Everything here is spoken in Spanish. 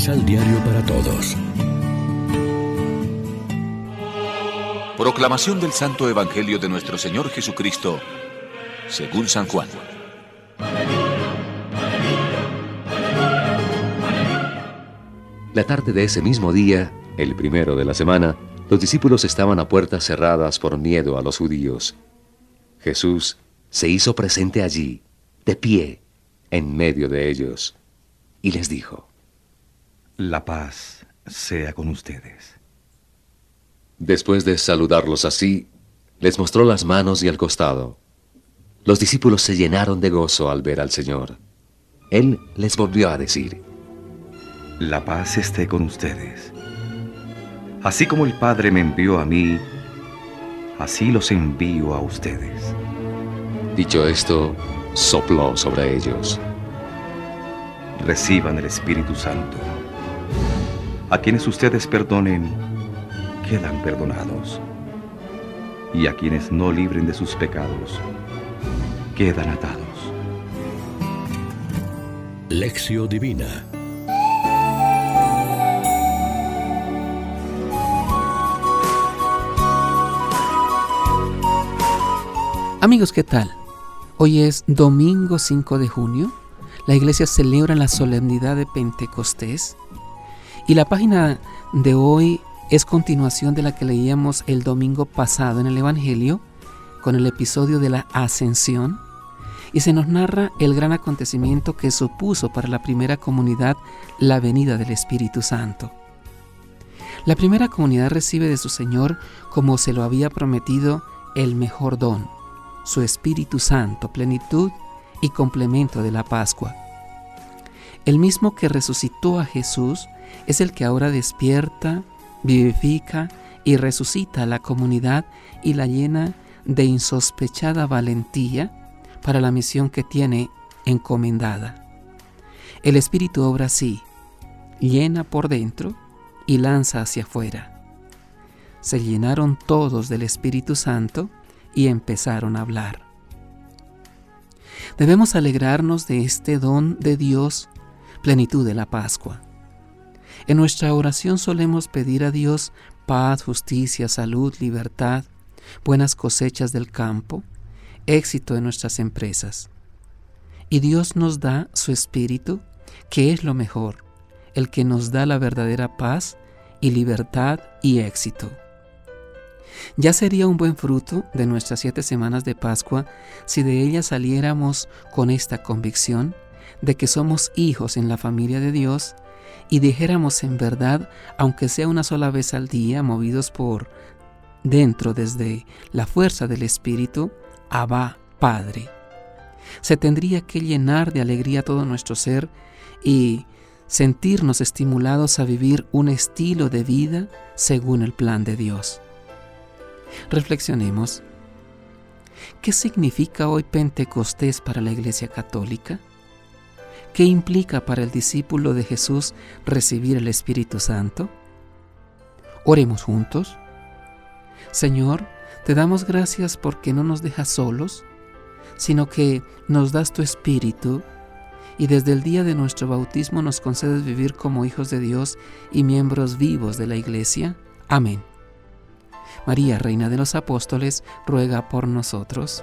Misal Diario para Todos. Proclamación del Santo Evangelio de nuestro Señor Jesucristo, según San Juan. La tarde de ese mismo día, el primero de la semana, los discípulos estaban a puertas cerradas por miedo a los judíos. Jesús se hizo presente allí, de pie, en medio de ellos, y les dijo, La paz sea con ustedes. Después de saludarlos así, les mostró las manos y el costado. Los discípulos se llenaron de gozo al ver al Señor. Él les volvió a decir, La paz esté con ustedes. Así como el Padre me envió a mí, así los envío a ustedes. Dicho esto, sopló sobre ellos. Reciban el Espíritu Santo. A quienes ustedes perdonen, quedan perdonados. Y a quienes no libren de sus pecados, quedan atados. Lección Divina Amigos, ¿qué tal? Hoy es domingo 5 de junio. La iglesia celebra la solemnidad de Pentecostés. Y la página de hoy es continuación de la que leíamos el domingo pasado en el Evangelio, con el episodio de la ascensión. Y se nos narra el gran acontecimiento que supuso para la primera comunidad la venida del Espíritu Santo. La primera comunidad recibe de su Señor, como se lo había prometido, el mejor don su Espíritu Santo, plenitud y complemento de la Pascua. El mismo que resucitó a Jesús es el que ahora despierta, vivifica y resucita a la comunidad y la llena de insospechada valentía para la misión que tiene encomendada. El Espíritu obra así, llena por dentro y lanza hacia afuera. Se llenaron todos del Espíritu Santo y empezaron a hablar. Debemos alegrarnos de este don de Dios, plenitud de la Pascua. En nuestra oración solemos pedir a Dios paz, justicia, salud, libertad, buenas cosechas del campo, éxito en nuestras empresas. Y Dios nos da su Espíritu, que es lo mejor, el que nos da la verdadera paz y libertad y éxito. Ya sería un buen fruto de nuestras siete semanas de Pascua si de ellas saliéramos con esta convicción de que somos hijos en la familia de Dios y dijéramos en verdad, aunque sea una sola vez al día, movidos por dentro desde la fuerza del Espíritu, Abba Padre. Se tendría que llenar de alegría todo nuestro ser y sentirnos estimulados a vivir un estilo de vida según el plan de Dios. Reflexionemos. ¿Qué significa hoy Pentecostés para la Iglesia Católica? ¿Qué implica para el discípulo de Jesús recibir el Espíritu Santo? Oremos juntos. Señor, te damos gracias porque no nos dejas solos, sino que nos das tu Espíritu y desde el día de nuestro bautismo nos concedes vivir como hijos de Dios y miembros vivos de la Iglesia. Amén. María, Reina de los Apóstoles, ruega por nosotros.